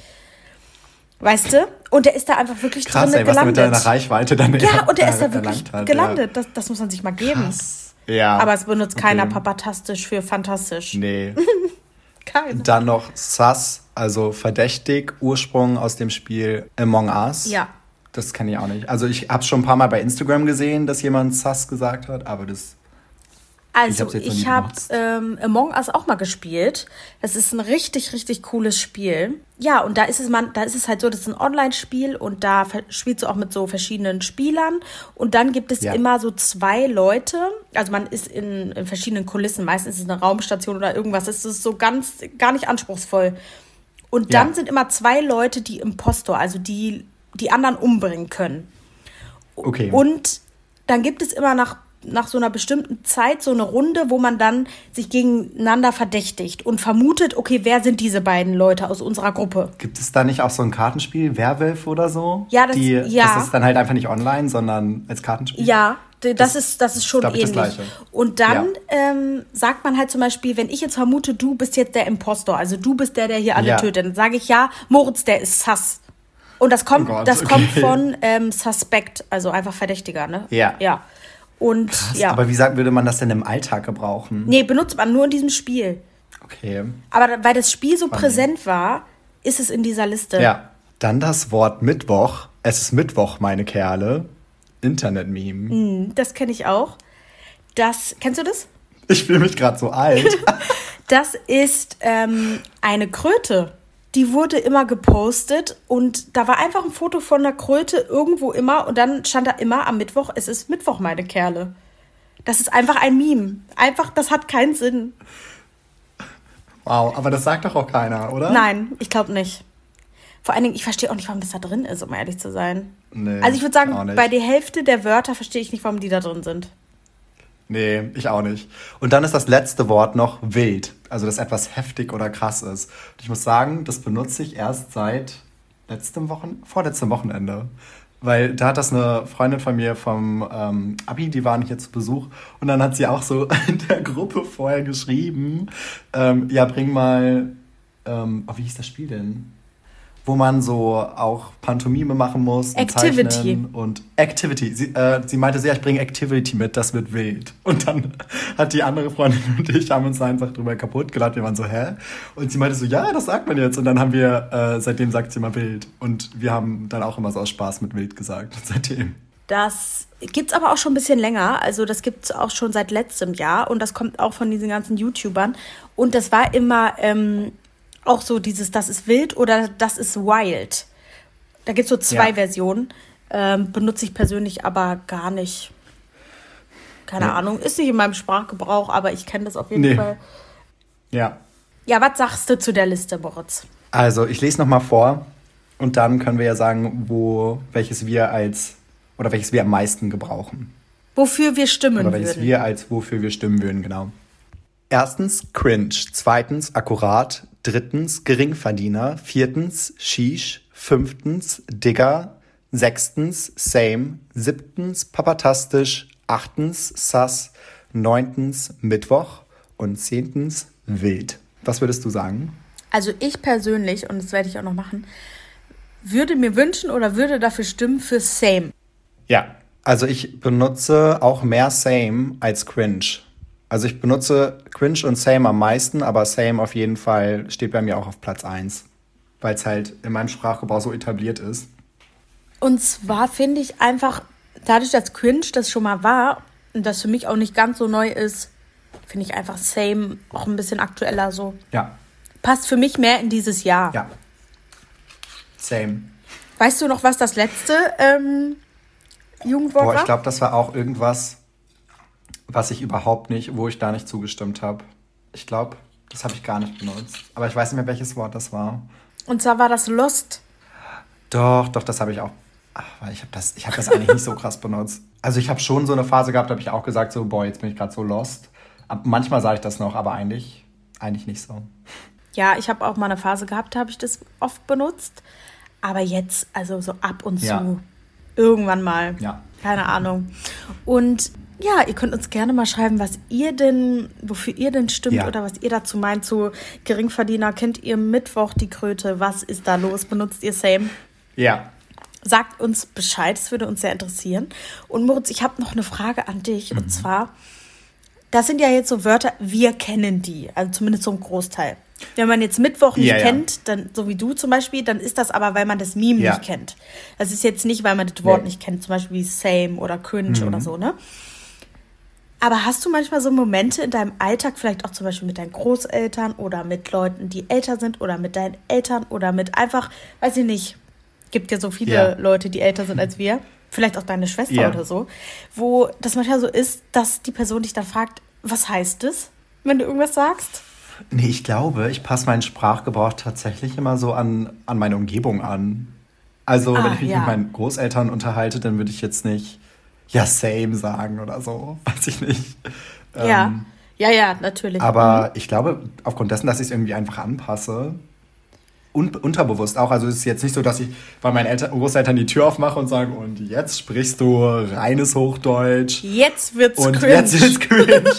Weißt du? Und der ist da einfach wirklich Krass, drin ey, was er mit gelandet. deiner Reichweite dann ja, und der ist da wirklich hat, gelandet. Das, das muss man sich mal geben. Krass. Ja. Aber es benutzt keiner Okay. papatastisch für fantastisch. Nee. Keiner. Dann noch Sus, also verdächtig, Ursprung aus dem Spiel Among Us. Ja. Das kenne ich auch nicht. Also ich habe schon ein paar Mal bei Instagram gesehen, dass jemand Sus gesagt hat, aber das Also, ich habe ähm, Among Us auch mal gespielt. Das ist ein richtig, richtig cooles Spiel. Ja, und da ist es man, da ist es halt so, das ist ein Online-Spiel und da spielst du auch mit so verschiedenen Spielern. Und dann gibt es Ja. immer so zwei Leute. Also man ist in, in verschiedenen Kulissen. Meistens ist es eine Raumstation oder irgendwas. Es ist so ganz, gar nicht anspruchsvoll. Und dann Ja. sind immer zwei Leute, die Impostor, also die die anderen umbringen können. okay. Und dann gibt es immer nach, nach so einer bestimmten Zeit so eine Runde, wo man dann sich gegeneinander verdächtigt und vermutet, okay, wer sind diese beiden Leute aus unserer Gruppe? Gibt es da nicht auch so ein Kartenspiel, Werwolf oder so? Ja, das- Die, ja. Das ist dann halt einfach nicht online, sondern als Kartenspiel. Ja, d- das, ist, das ist schon das ähnlich. Und dann ähm, sagt man halt zum Beispiel, wenn ich jetzt vermute, du bist jetzt der Impostor, also du bist der, der hier alle Ja. tötet, dann sage ich ja, Moritz, der ist Sass. Und das kommt, Oh Gott, das okay. kommt von ähm, Suspect, also einfach Verdächtiger, ne? Ja. Ja. Und Krass, ja. Aber wie sagt, würde man das denn im Alltag gebrauchen? Nee, benutzt man nur in diesem Spiel. Okay. Aber weil das Spiel so Spannend. präsent war, ist es in dieser Liste. Ja. Dann das Wort Mittwoch. Es ist Mittwoch, meine Kerle. Internet-Meme. Hm, Das kenne ich auch. Das, kennst du das? Ich fühle mich gerade so alt. Das ist ähm, eine Kröte. Die wurde immer gepostet und da war einfach ein Foto von einer Kröte irgendwo immer und dann stand da immer am Mittwoch, es ist Mittwoch, meine Kerle. Das ist einfach ein Meme. Einfach, das hat keinen Sinn. wow, aber das sagt doch auch keiner, oder? Nein, ich glaube nicht. Vor allen Dingen, ich verstehe auch nicht, warum das da drin ist, um ehrlich zu sein. Nee, also ich würde sagen, bei der Hälfte der Wörter verstehe ich nicht, warum die da drin sind. Nee, ich auch nicht. Und dann ist das letzte Wort noch wild. Also, das etwas heftig oder krass ist. Und ich muss sagen, das benutze ich erst seit letztem Wochen, vorletztem Wochenende. Weil da hat das eine Freundin von mir vom ähm, Abi, die waren hier zu Besuch. Und dann hat sie auch so in der Gruppe vorher geschrieben, ähm, ja, bring mal, ähm, oh, wie hieß das Spiel denn? Wo man so auch Pantomime machen muss. und Activity. zeichnen Und Activity. Sie, äh, sie meinte ja, ich bringe Activity mit, das wird wild. Und dann hat die andere Freundin und ich haben uns einfach drüber kaputt gelacht. Wir waren so, hä? Und sie meinte so, ja, das sagt man jetzt. Und dann haben wir, äh, seitdem sagt sie immer wild. Und wir haben dann auch immer so aus Spaß mit wild gesagt. Seitdem. Das gibt's aber auch schon ein bisschen länger. Also das gibt's auch schon seit letztem Jahr und das kommt auch von diesen ganzen YouTubern. Und das war immer ähm, auch so dieses, das ist wild oder das ist wild. Da gibt's so zwei Ja. Versionen. Ähm, benutze ich persönlich aber gar nicht. Keine Nee. Ahnung, ist nicht in meinem Sprachgebrauch, aber ich kenne das auf jeden Nee. Fall. Ja. Ja, was sagst du zu der Liste, Moritz? Also, ich lese nochmal vor. Und dann können wir ja sagen, wo, welches wir als, oder welches wir am meisten gebrauchen. Wofür wir stimmen Oder welches würden. wir als wofür wir stimmen würden, genau. Erstens cringe, zweitens akkurat, drittens Geringverdiener, viertens Shish, fünftens Digger, sechstens Same, siebtens Papatastisch, achtens Sass, neuntens Mittwoch und zehntens Wild. Was würdest du sagen? Also ich persönlich, und das werde ich auch noch machen, würde mir wünschen oder würde dafür stimmen für Same. Ja. Also ich benutze auch mehr Same als Cringe. Also ich benutze Cringe und Same am meisten, aber Same auf jeden Fall steht bei mir auch auf Platz 1. Weil es halt in meinem Sprachgebrauch so etabliert ist. Und zwar finde ich einfach, dadurch, dass Cringe das schon mal war und das für mich auch nicht ganz so neu ist, finde ich einfach Same auch ein bisschen aktueller so. Ja. Passt für mich mehr in dieses Jahr. Ja. Same. Weißt du noch, was das letzte ähm, Jugendwort Boah, war? ich glaube, das war auch irgendwas, was ich überhaupt nicht, wo ich da nicht zugestimmt habe. Ich glaube, das habe ich gar nicht benutzt. Aber ich weiß nicht mehr, welches Wort das war. Und zwar war das Lost. Doch, doch, das habe ich auch. Ach, weil ich habe das, ich hab das eigentlich nicht so krass benutzt. Also ich habe schon so eine Phase gehabt, da habe ich auch gesagt, so, boah, jetzt bin ich gerade so lost. Ab, manchmal sage ich das noch, aber eigentlich, eigentlich nicht so. Ja, ich habe auch mal eine Phase gehabt, da habe ich das oft benutzt. Aber jetzt, also so ab und Ja. Irgendwann mal. Ja. Keine Ahnung. Und ja, ihr könnt uns gerne mal schreiben, was ihr denn, wofür ihr denn stimmt Ja. oder was ihr dazu meint. Zu Geringverdiener kennt ihr Mittwoch die Kröte. Was ist da los? Benutzt ihr Same? Ja. Sagt uns Bescheid, das würde uns sehr interessieren. Und Moritz, ich habe noch eine Frage an dich. Mhm. Und zwar, das sind ja jetzt so Wörter, wir kennen die, also zumindest so ein Großteil. Wenn man jetzt Mittwoch nicht Ja, ja. kennt, dann, so wie du zum Beispiel, dann ist das aber, weil man das Meme Ja. nicht kennt. Das ist jetzt nicht, weil man das Wort Nee. nicht kennt, zum Beispiel wie Same oder Cringe Mhm. oder so, ne? Aber hast du manchmal so Momente in deinem Alltag, vielleicht auch zum Beispiel mit deinen Großeltern oder mit Leuten, die älter sind oder mit deinen Eltern oder mit einfach, weiß ich nicht, gibt ja so viele. Leute, die älter sind als wir, vielleicht auch deine Schwester oder so, wo das manchmal so ist, dass die Person dich dann fragt, was heißt es, wenn du irgendwas sagst? Nee, ich glaube, ich passe meinen Sprachgebrauch tatsächlich immer so an, an meine Umgebung an. Also, Ah, wenn ich mich ja. mit meinen Großeltern unterhalte, dann würde ich jetzt nicht, ja, same sagen oder so. Weiß ich nicht. ja, Ähm, ja, ja, natürlich. Aber ich glaube, aufgrund dessen, dass ich es irgendwie einfach anpasse, un unterbewusst auch. Also es ist jetzt nicht so, dass ich bei meinen Eltern, Großeltern die Tür aufmache und sage, und jetzt sprichst du reines Hochdeutsch. Jetzt wird's Und cringe. jetzt ist cringe.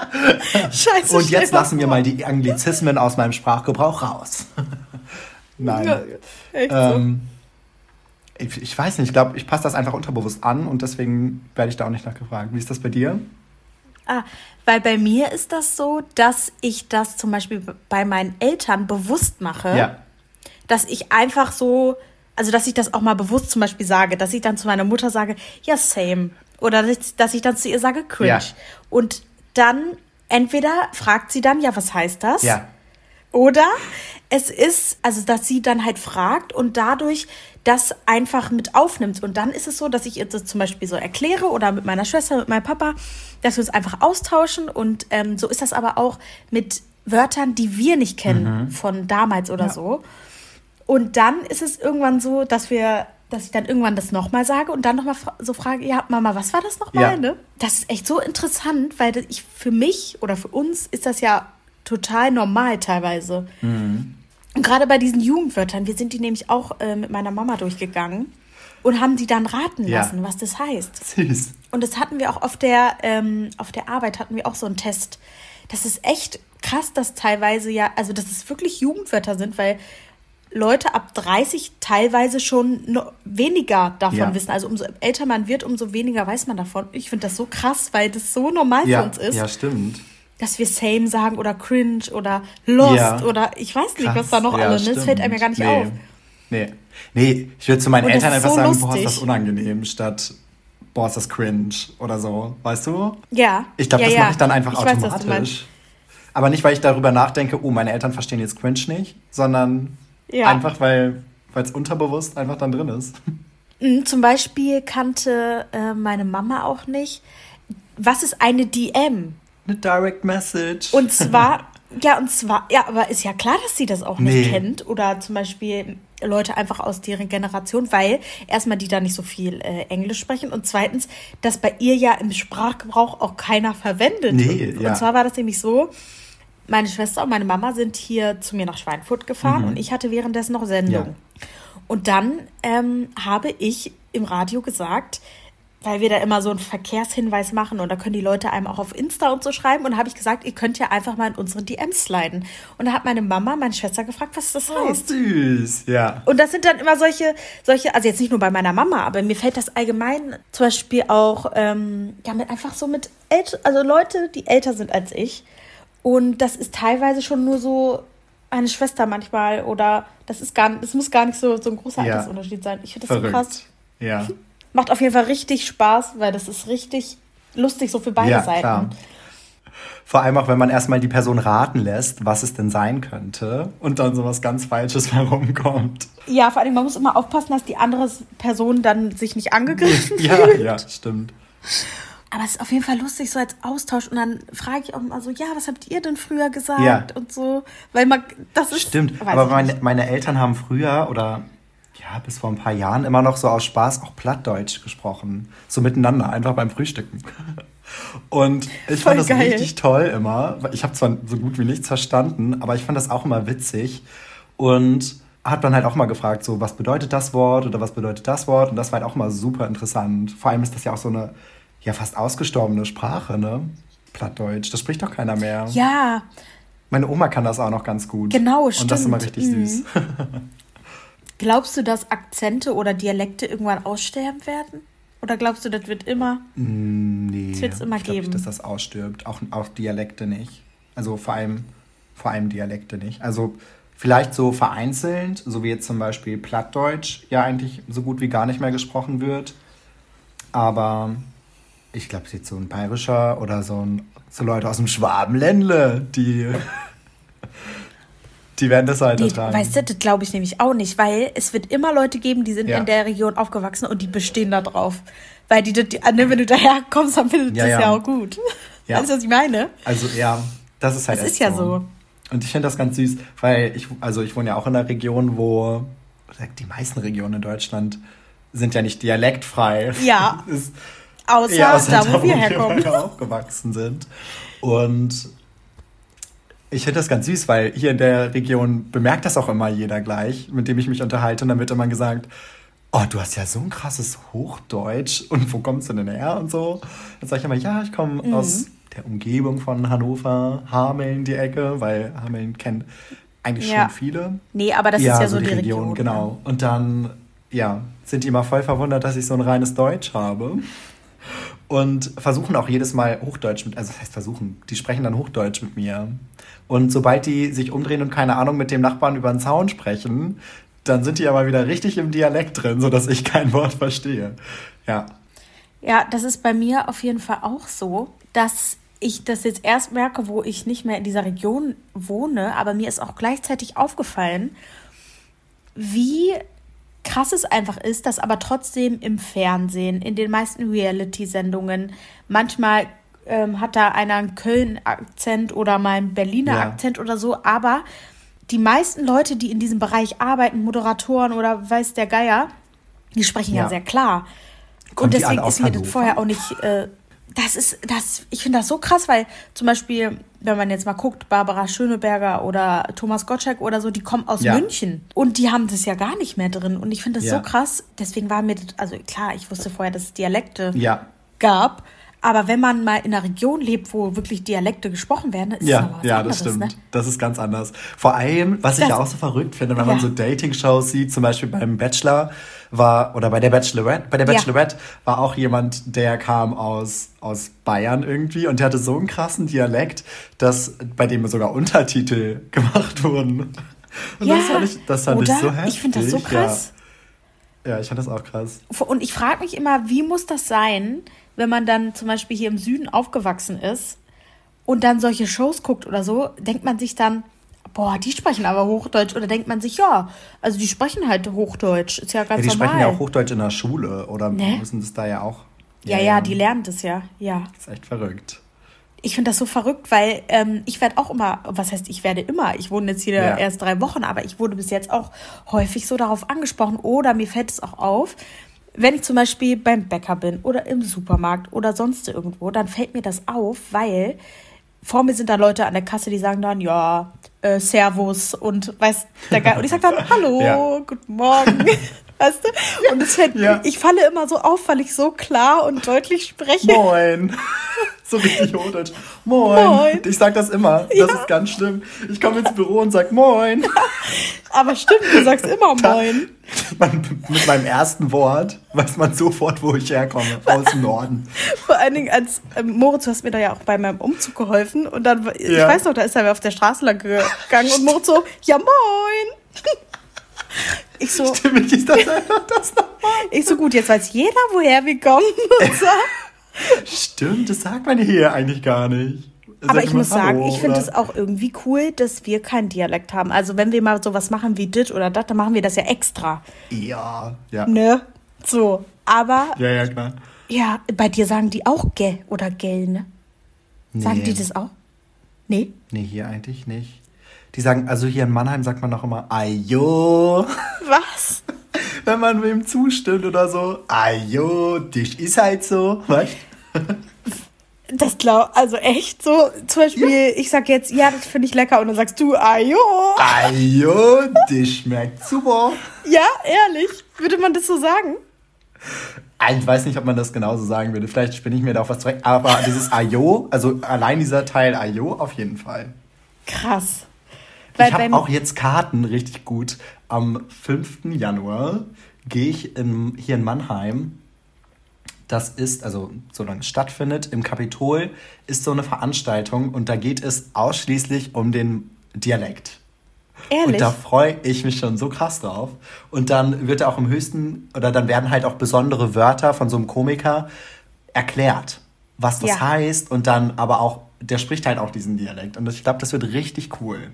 Scheiße, Und jetzt lassen wir mal die Anglizismen aus meinem Sprachgebrauch raus. Nein. Ja, echt so. Ähm, ich, ich weiß nicht, ich glaube, ich passe das einfach unterbewusst an und deswegen werde ich da auch nicht nachgefragt. Wie ist das bei dir? Ah, weil bei mir ist das so, dass ich das zum Beispiel bei meinen Eltern bewusst mache, Ja. dass ich einfach so, also dass ich das auch mal bewusst zum Beispiel sage, dass ich dann zu meiner Mutter sage, ja, same. Oder dass ich, dass ich dann zu ihr sage, cringe. Ja. Und dann entweder fragt sie dann, ja, was heißt das? Ja. Oder es ist, also dass sie dann halt fragt und dadurch das einfach mit aufnimmt. Und dann ist es so, dass ich ihr das zum Beispiel so erkläre oder mit meiner Schwester, mit meinem Papa, dass wir uns einfach austauschen. Und ähm, so ist das aber auch mit Wörtern, die wir nicht kennen von damals oder Mhm. Ja. so. Und dann ist es irgendwann so, dass wir, dass ich dann irgendwann das nochmal sage und dann nochmal so frage, ja, Mama, was war das nochmal? Ja. Ne? Das ist echt so interessant, weil ich für mich oder für uns ist das ja total normal teilweise. Mhm. Und gerade bei diesen Jugendwörtern, wir sind die nämlich auch äh, mit meiner Mama durchgegangen und haben die dann raten Ja. lassen, was das heißt. Süß. Und das hatten wir auch auf der, ähm, auf der Arbeit, hatten wir auch so einen Test. Das ist echt krass, dass teilweise ja, also dass es wirklich Jugendwörter sind, weil Leute ab 30 teilweise schon weniger davon Ja. wissen. Also umso älter man wird, umso weniger weiß man davon. Ich finde das so krass, weil das so normal Ja, für uns ist, ja, stimmt. dass wir same sagen oder cringe oder lost Ja. oder ich weiß nicht, was Krass. da noch Ja, alle, ne? Das fällt einem ja gar nicht nee. auf. Nee. Nee, ich würde zu meinen Und Eltern ist einfach so sagen, boah, ist lustig. das unangenehm, statt boah, ist das cringe oder so. Weißt du? Ja. Ich glaube, das mache ich dann einfach Ich weiß, was automatisch. meinst. Aber nicht, weil ich darüber nachdenke, oh, meine Eltern verstehen jetzt cringe nicht, sondern Ja. einfach, weil es unterbewusst einfach dann drin ist. Mm, Zum Beispiel kannte äh, meine Mama auch nicht, was ist eine DM? Eine Direct Message. Und zwar, ja, und zwar, ja, aber ist ja klar, dass sie das auch nicht Nee. kennt. Oder zum Beispiel Leute einfach aus deren Generation, weil erstmal die da nicht so viel äh, Englisch sprechen und zweitens, dass bei ihr ja im Sprachgebrauch auch keiner verwendet. Nee, und, ja. und zwar war das nämlich so, meine Schwester und meine Mama sind hier zu mir nach Schweinfurt gefahren und ich hatte währenddessen noch Sendung. Mhm. Ja. Und dann ähm, habe ich im Radio gesagt, weil wir da immer so einen Verkehrshinweis machen und da können die Leute einem auch auf Insta und so schreiben. Und habe ich gesagt, ihr könnt ja einfach mal in unsere DMs sliden. Und da hat meine Mama, meine Schwester gefragt, was das oh, heißt. süß. Ja. Und das sind dann immer solche, solche, also jetzt nicht nur bei meiner Mama, aber mir fällt das allgemein zum Beispiel auch, ähm, ja, mit einfach so mit ält also Leute, die älter sind als ich. Und das ist teilweise schon nur so eine Schwester manchmal oder das ist gar das muss gar nicht so, so ein großer Ja. Altersunterschied sein. Ich finde das so Verrückt. krass. Ja. Macht auf jeden Fall richtig Spaß, weil das ist richtig lustig so für beide Ja, Seiten. klar. Vor allem auch, wenn man erstmal die Person raten lässt, was es denn sein könnte und dann sowas ganz Falsches herumkommt. Ja, vor allem, man muss immer aufpassen, dass die andere Person dann sich nicht angegriffen ja, fühlt. Ja, stimmt. Aber es ist auf jeden Fall lustig, so als Austausch. Und dann frage ich auch immer so, ja, was habt ihr denn früher gesagt? Ja. Und so. Weil man, das ist. Stimmt, aber meine, meine Eltern haben früher oder ja, bis vor ein paar Jahren immer noch so aus Spaß auch Plattdeutsch gesprochen. So miteinander, einfach beim Frühstücken. Und ich Voll fand das geil. richtig toll immer. Ich habe zwar so gut wie nichts verstanden, aber ich fand das auch immer witzig. Und hat dann halt auch mal gefragt, so, was bedeutet das Wort oder was bedeutet das Wort? Und das war halt auch mal super interessant. Vor allem ist das ja auch so eine ja fast ausgestorbene Sprache, ne? Plattdeutsch. Das spricht doch keiner mehr. Ja, Meine Oma kann das auch noch ganz gut. Genau, Und das ist immer stimmt. richtig Mhm. süß. glaubst du, dass Akzente oder Dialekte irgendwann aussterben werden? Oder glaubst du, das wird immer. Nee. Das wird's immer ich geben. Nicht, dass das ausstirbt. Auch, auch Dialekte nicht. Also vor allem, vor allem Dialekte nicht. Also vielleicht so vereinzelt, so wie jetzt zum Beispiel Plattdeutsch ja eigentlich so gut wie gar nicht mehr gesprochen wird. Aber ich glaube, jetzt so ein bayerischer oder so, ein, so Leute aus dem Schwabenländle, die, die werden das halt Nee, ertragen. weißt du, das glaube ich nämlich auch nicht, weil es wird immer Leute geben, die sind Ja. in der Region aufgewachsen und die bestehen da drauf. Weil die, die ne, wenn du daherkommst, dann findet Ja, das ja. ja auch gut. Ja. Weißt du, was ich meine? Also ja, das ist halt Das ist ja so. Und ich finde das ganz süß, weil ich, also ich wohne ja auch in einer Region, wo die meisten Regionen in Deutschland sind ja nicht dialektfrei. Ja. Ist Außer eher außer da, wo wir herkommen. aufgewachsen sind. Und ich finde das ganz süß, weil hier in der Region bemerkt das auch immer jeder gleich, mit dem ich mich unterhalte. Und dann wird immer gesagt, oh, du hast ja so ein krasses Hochdeutsch. Und wo kommst du denn her und so? Dann sage ich immer, ja, ich komme Mhm. aus der Umgebung von Hannover, Hameln, die Ecke, weil Hameln kennt eigentlich Ja. schon viele. Nee, aber das ist ja so die Region. ne? Genau. Und dann, ja, sind die immer voll verwundert, dass ich so ein reines Deutsch habe. Und versuchen auch jedes Mal Hochdeutsch mit, also das heißt versuchen, die sprechen dann Hochdeutsch mit mir. Und sobald die sich umdrehen und keine Ahnung mit dem Nachbarn über den Zaun sprechen, dann sind die aber wieder richtig im Dialekt drin, sodass ich kein Wort verstehe. Ja. Ja, das ist bei mir auf jeden Fall auch so, dass ich das jetzt erst merke, wo ich nicht mehr in dieser Region wohne, aber mir ist auch gleichzeitig aufgefallen, wie krass es einfach ist, dass aber trotzdem im Fernsehen, in den meisten Reality-Sendungen, manchmal ähm, hat da einer einen Köln-Akzent oder mal einen Berliner Ja. Akzent oder so, aber die meisten Leute, die in diesem Bereich arbeiten, Moderatoren oder weiß der Geier, die sprechen ja, Ja. sehr klar. Kommen Und deswegen ist mir das vorher auch nicht. Äh, das ist, das, ich finde das so krass, weil zum Beispiel, wenn man jetzt mal guckt, Barbara Schöneberger oder Thomas Gottschalk oder so, die kommen aus Ja. München und die haben das ja gar nicht mehr drin. Und ich finde das Ja. so krass. Deswegen war mir, das, also klar, ich wusste vorher, dass es Dialekte Ja. gab. Aber wenn man mal in einer Region lebt, wo wirklich Dialekte gesprochen werden, ist Ja, das ja, anderes, das stimmt. Ne? Das ist ganz anders. Vor allem, was ich Das- ja auch so verrückt finde, wenn man Ja. so Dating-Shows sieht, zum Beispiel beim Bachelor war, oder bei der Bachelorette, bei der Ja. Bachelorette war auch jemand, der kam aus, aus Bayern irgendwie und der hatte so einen krassen Dialekt, dass bei dem sogar Untertitel gemacht wurden. Und Ja, das fand ich, das fand oder? ich so heftig. Ich finde das so krass. Ja, ja ich fand das auch krass. Und ich frage mich immer, wie muss das sein, wenn man dann zum Beispiel hier im Süden aufgewachsen ist und dann solche Shows guckt oder so, denkt man sich dann, boah, die sprechen aber Hochdeutsch oder denkt man sich, ja, also die sprechen halt Hochdeutsch, ist ja Ja, ganz die normal. sprechen ja auch Hochdeutsch in der Schule oder Ne? müssen das da ja auch. ja, ja, die lernen das ja, ja. Das ist echt verrückt. Ich finde das so verrückt, weil ähm, ich werde auch immer, was heißt, ich werde immer, ich wohne jetzt hier Ja. erst drei Wochen, aber ich wurde bis jetzt auch häufig so darauf angesprochen oder mir fällt es auch auf, wenn ich zum Beispiel beim Bäcker bin oder im Supermarkt oder sonst irgendwo, dann fällt mir das auf, weil vor mir sind da Leute an der Kasse, die sagen dann, ja, äh, Servus und weiß der Geil. Und ich sage dann, hallo, Ja. guten Morgen. Weißt du? Und fällt, Ja. ich falle immer so auf, weil ich so klar und deutlich spreche. Moin. So richtig hochdeutsch. Moin. Moin. Ich sag das immer. Das ist ganz schlimm. Ich komme ins Büro und sag Moin. Aber stimmt, du sagst immer Moin. Man, mit meinem ersten Wort weiß man sofort, wo ich herkomme. Aus dem Norden. Vor allen Dingen als ähm, Moritz, du hast mir da ja auch bei meinem Umzug geholfen und dann, ich Ja. weiß noch, da ist er auf der Straße lang gegangen und Moritz so, ja moin. Ich so, Stimmt, ist das einfach das nochmal? ich so gut, jetzt weiß jeder, woher wir kommen. Stimmt, das sagt man hier eigentlich gar nicht. Aber Sag ich immer muss sagen, Hallo, ich finde es auch irgendwie cool, dass wir keinen Dialekt haben. Also wenn wir mal sowas machen wie dit oder dat, dann machen wir das ja extra. Ja, ja. Ne? So. Aber Ja, ja, klar. ja, bei dir sagen die auch gä oder gell, ne? Sagen Nee. die das auch? Nee? Nee, hier eigentlich nicht. Die sagen, also hier in Mannheim sagt man noch immer Ajo, Was? wenn man wem zustimmt oder so. Ajo, dich ist halt so, weißt Das glaub, also echt so. Zum Beispiel, ich sag jetzt, ja, das finde ich lecker und dann sagst du, ajo. Ajo, dich schmeckt super. Ja, ehrlich. Würde man das so sagen? Ich weiß nicht, ob man das genauso sagen würde. Vielleicht spinne ich mir da auch was zurecht. Aber dieses Ajo, also allein dieser Teil Ajo, auf jeden Fall. Krass. Ich habe auch jetzt Karten richtig gut. Am 5. Januar gehe ich in, hier in Mannheim. Das ist, also solange es stattfindet, im Kapitol ist so eine Veranstaltung und da geht es ausschließlich um den Dialekt. ehrlich. Und da freue ich mich schon so krass drauf. Und dann wird auch im höchsten, oder dann werden halt auch besondere Wörter von so einem Komiker erklärt, was das Ja. heißt. Und dann aber auch, der spricht halt auch diesen Dialekt. Und ich glaube, das wird richtig cool.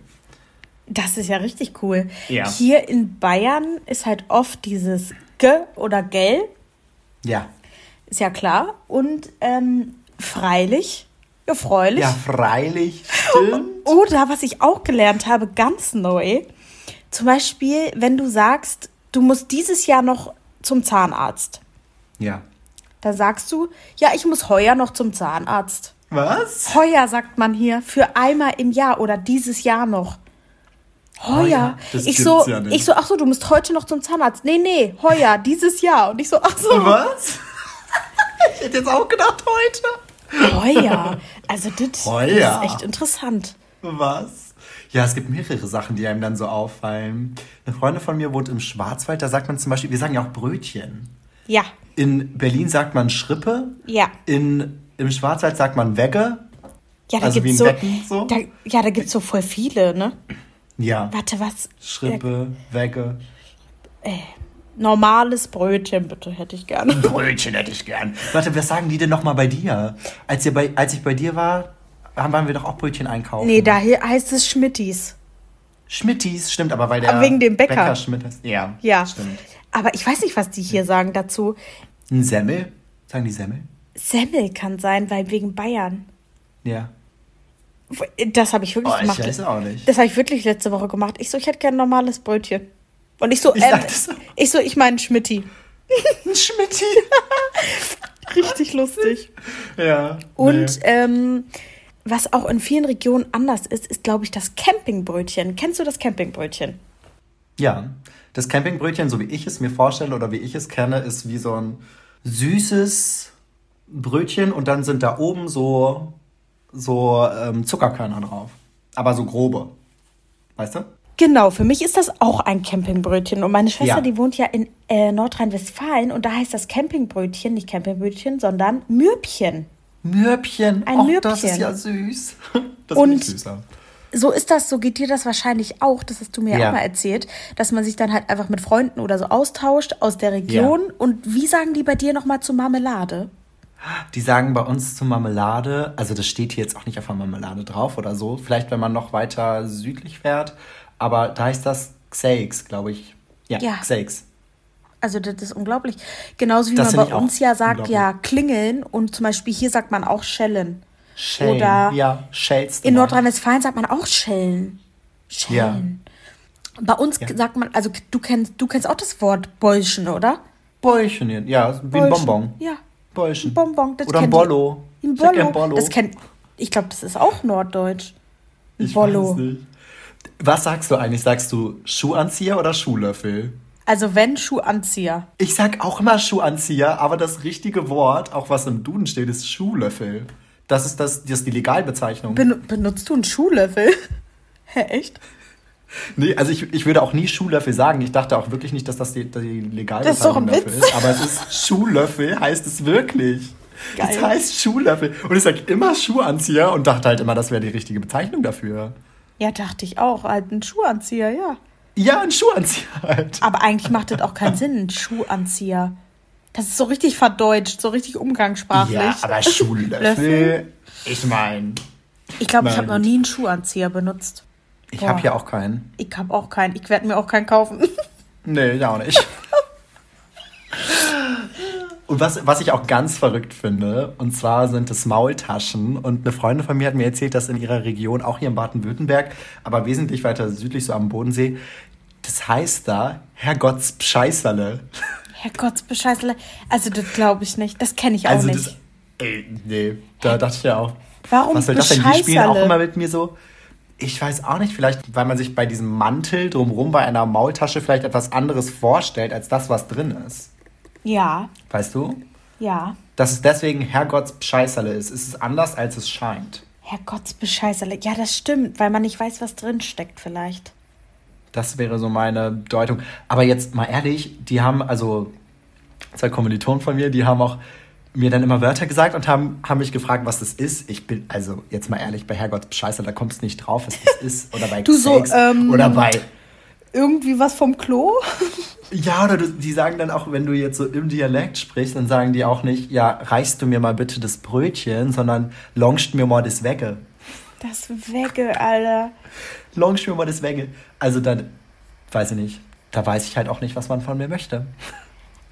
Das ist ja richtig cool. Ja. Hier in Bayern ist halt oft dieses G oder Gell, Ja. ist ja klar. Und ähm, freilich, erfreulich. Ja, freilich, stimmt. Oder was ich auch gelernt habe, ganz neu. Zum Beispiel, wenn du sagst, du musst dieses Jahr noch zum Zahnarzt. ja. Da sagst du, ja, ich muss heuer noch zum Zahnarzt. Was? Heuer sagt man hier für einmal im Jahr oder dieses Jahr noch. Heuer. Das ich so, ja nicht. ich so, ach so, du musst heute noch zum Zahnarzt. Nee, nee, heuer, dieses Jahr. Und ich so, ach so, Was? ich hätte jetzt auch gedacht heute. heuer. Also das Heuer. ist echt interessant. Was? Ja, es gibt mehrere Sachen, die einem dann so auffallen. Eine Freundin von mir wohnt im Schwarzwald, da sagt man zum Beispiel, wir sagen ja auch Brötchen. Ja, In Berlin sagt man Schrippe. ja. In, Im Schwarzwald sagt man Wegge. Ja, da Also gibt's so, so? Da, ja, da gibt's so voll viele, ne? Ja. Warte, was? Schrippe, Wegge. Normales Brötchen, bitte, hätte ich gerne. Brötchen hätte ich gern. Warte, was sagen die denn nochmal bei dir? Als, ihr bei, als ich bei dir war, haben- waren wir doch auch Brötchen einkaufen. Nee, da he- heißt es Schmittis. Schmittis, stimmt, aber weil der Aber wegen dem Bäcker. Bäcker Schmidt ist. Ja, Ja. stimmt. Aber ich weiß nicht, was die hier sagen dazu. Ein Semmel? Sagen die Semmel? Semmel kann sein, weil wegen Bayern. Ja. Das habe ich wirklich Oh, ich gemacht. weiß auch nicht. Das habe ich wirklich letzte Woche gemacht. Ich so, ich hätte gern ein normales Brötchen. Und ich so, Ich äh, so. ich so, ich meine Schmitti. Ein Schmitti. Richtig lustig. ja. Und nee. ähm, was auch in vielen Regionen anders ist, ist, glaube ich, das Campingbrötchen. Kennst du das Campingbrötchen? Ja. Das Campingbrötchen, so wie ich es mir vorstelle oder wie ich es kenne, ist wie so ein süßes Brötchen und dann sind da oben so, so ähm, Zuckerkörner drauf. Aber so grobe. Weißt du? Genau, für mich ist das auch ein Campingbrötchen. Und meine Schwester, Ja. die wohnt ja in äh, Nordrhein-Westfalen und da heißt das Campingbrötchen nicht Campingbrötchen, sondern Mürbchen. Mürbchen. Ein Och, das Mürbchen. ist ja süß. Das Und- süßer. So ist das, so geht dir das wahrscheinlich auch, das hast du mir ja Ja. auch mal erzählt, dass man sich dann halt einfach mit Freunden oder so austauscht aus der Region. Und wie sagen die bei dir nochmal zu Marmelade? Die sagen bei uns zur Marmelade, also das steht hier jetzt auch nicht auf der Marmelade drauf oder so. Vielleicht, wenn man noch weiter südlich fährt. Aber da heißt das Xeix, glaube ich. Ja, Ja. Xeix. Also das ist unglaublich. Genauso wie Das man bei uns ja sagt, ja, klingeln und zum Beispiel hier sagt man auch schellen. Schellen. Oder ja, Schellst. In Nordrhein-Westfalen sagt man auch schellen. Schellen. Bei uns Ja. sagt man, also du kennst, du kennst auch das Wort Bäuschen, oder? Bäulchen, ja, wie ein Bäuschen. Bonbon. Ja. Bäulchen. Ein Bonbon. Das Oder ein Bollo. Ein Ich Bollo. gern Bollo. Das kennt, ich glaube, das ist auch Norddeutsch. Ein Ich Bollo. weiß nicht. Was sagst du eigentlich? Sagst du Schuhanzieher oder Schuhlöffel? Also wenn Schuhanzieher. Ich sag auch immer Schuhanzieher, aber das richtige Wort, auch was im Duden steht, ist Schuhlöffel. Das ist, das, das ist die Legalbezeichnung. Ben, benutzt du einen Schuhlöffel? Hä, echt? Nee, also ich, ich würde auch nie Schuhlöffel sagen. Ich dachte auch wirklich nicht, dass das die, die Legalbezeichnung Das ist doch ein dafür Witz. ist. Aber es ist Schuhlöffel, heißt es wirklich. Geil. Es heißt Schuhlöffel. Und ich sag immer Schuhanzieher und dachte halt immer, das wäre die richtige Bezeichnung dafür. Ja, dachte ich auch. Halt ein Schuhanzieher, ja. Ja, ein Schuhanzieher halt. Aber eigentlich macht das auch keinen Sinn, ein Schuhanzieher. Das ist so richtig verdeutscht, so richtig umgangssprachlich. Ja, aber Schuhlöffel, Löffel? ich meine. Ich glaube, ich habe noch nie einen Schuhanzieher benutzt. Ich habe hier auch keinen. Ich habe auch keinen. Ich werde mir auch keinen kaufen. Nee, ja auch nicht. Und was, was ich auch ganz verrückt finde, und zwar sind es Maultaschen. Und eine Freundin von mir hat mir erzählt, dass in ihrer Region, auch hier in Baden-Württemberg, aber wesentlich weiter südlich, so am Bodensee, das heißt da Herrgotts Pscheißerle. Herrgott, Bescheißle. Also, das glaube ich nicht. Das kenne ich auch Also nicht. das. Ey, nee, da dachte ich ja auch. Warum Was soll das denn? Die spielen auch immer mit mir so. Ich weiß auch nicht, vielleicht, weil man sich bei diesem Mantel drumrum bei einer Maultasche vielleicht etwas anderes vorstellt, als das, was drin ist. Ja, Weißt du? ja. Dass es deswegen Herrgotts Pscheißerle ist. Es ist anders, als es scheint. Herrgott, Bescheißle. Ja, das stimmt, weil man nicht weiß, was drin steckt, vielleicht. Das wäre so meine Deutung. Aber jetzt mal ehrlich, die haben, also zwei Kommilitonen von mir, die haben auch mir dann immer Wörter gesagt und haben, haben mich gefragt, was das ist. Ich bin, also jetzt mal ehrlich, bei Herrgotts Scheiße, da kommst du nicht drauf, was das ist. Oder bei Du so, Sex. ähm, oder bei. Irgendwie was vom Klo? Ja, oder du, die sagen dann auch, wenn du jetzt so im Dialekt sprichst, dann sagen die auch nicht, ja, reichst du mir mal bitte das Brötchen, sondern longscht mir mal das Wegge. Das Wegge, Alter. Longscht mir mal das Wegge. Also dann, weiß ich nicht. Da weiß ich halt auch nicht, was man von mir möchte.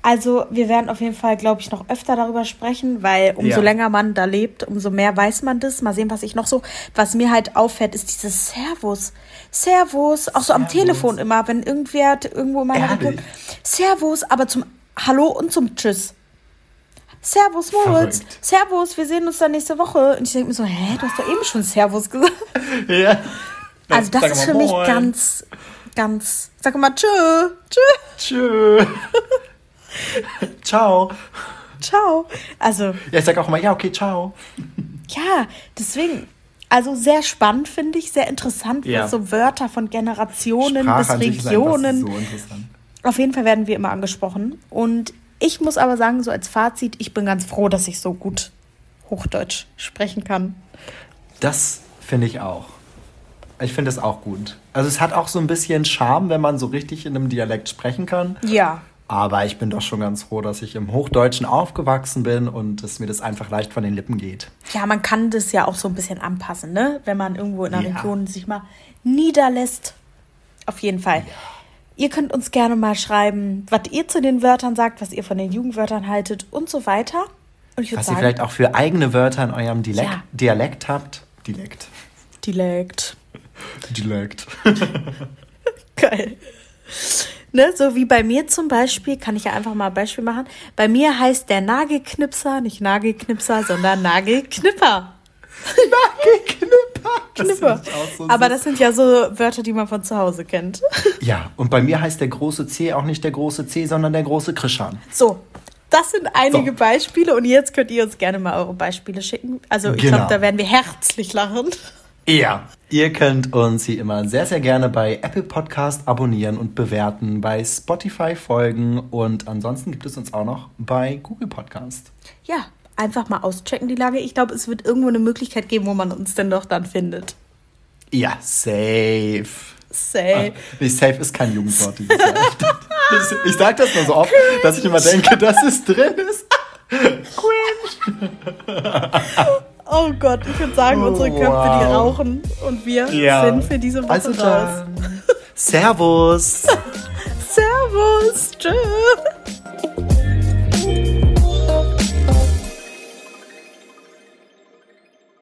Also, wir werden auf jeden Fall, glaube ich, noch öfter darüber sprechen, weil umso Ja. länger man da lebt, umso mehr weiß man das. Mal sehen, was ich noch so. Was mir halt auffällt, ist dieses Servus. Servus, auch so am Servus. Telefon immer, wenn irgendwer irgendwo in meiner Ehrlich? Region. Servus, aber zum Hallo und zum Tschüss. Servus, Moritz. Verrückt. Servus, wir sehen uns dann nächste Woche. Und ich denke mir so, hä, du hast doch eben schon Servus gesagt. Ja. Also, das ist für mich Moin. ganz, ganz. Sag mal, tschö, tschö. Tschö. ciao. Ciao. Also, Ja, ich sag auch immer, ja, okay, ciao. ja, deswegen, also sehr spannend finde ich, sehr interessant, Ja. was so Wörter von Generationen Sprache bis Regionen. so interessant. Auf jeden Fall werden wir immer angesprochen. Und ich muss aber sagen, so als Fazit, ich bin ganz froh, dass ich so gut Hochdeutsch sprechen kann. Das finde ich auch. Ich finde es auch gut. Also es hat auch so ein bisschen Charme, wenn man so richtig in einem Dialekt sprechen kann. Ja. Aber ich bin doch schon ganz froh, dass ich im Hochdeutschen aufgewachsen bin und dass mir das einfach leicht von den Lippen geht. Ja, man kann das ja auch so ein bisschen anpassen, ne? Wenn man irgendwo in einer Ja. Region sich mal niederlässt. Auf jeden Fall. Ihr könnt uns gerne mal schreiben, was ihr zu den Wörtern sagt, was ihr von den Jugendwörtern haltet und so weiter. Und ich Was ihr sagen, vielleicht auch für eigene Wörter in eurem Dialekt, Ja. Dialekt habt. Dialekt. Dialekt. Dialekt. Geil. Ne, so wie bei mir zum Beispiel, kann ich ja einfach mal ein Beispiel machen. Bei mir heißt der Nagelknipser nicht Nagelknipser, sondern Nagelknipper. Knipper. Das Knipper. auch so Aber das sind ja so Wörter, die man von zu Hause kennt. Ja, und bei mir heißt der große C auch nicht der große C, sondern der große Krischan. So, das sind einige So. Beispiele und jetzt könnt ihr uns gerne mal eure Beispiele schicken. Also ich Genau. glaube, da werden wir herzlich lachen. Ja. Ihr könnt uns wie immer sehr, sehr gerne bei Apple Podcast abonnieren und bewerten, bei Spotify folgen und ansonsten gibt es uns auch noch bei Google Podcast. Ja, einfach mal auschecken die Lage. Ich glaube, es wird irgendwo eine Möglichkeit geben, wo man uns denn doch dann findet. Ja, safe. Say. Nee, safe ist kein Jugendwort. dieses Jahr. Ich sag das nur so oft, dass ich immer denke, dass es drin ist. Oh Gott, ich würde sagen, Oh, unsere Köpfe, die wow. rauchen und wir Ja. sind für diese Woche Also raus. Servus. Servus. Tschüss.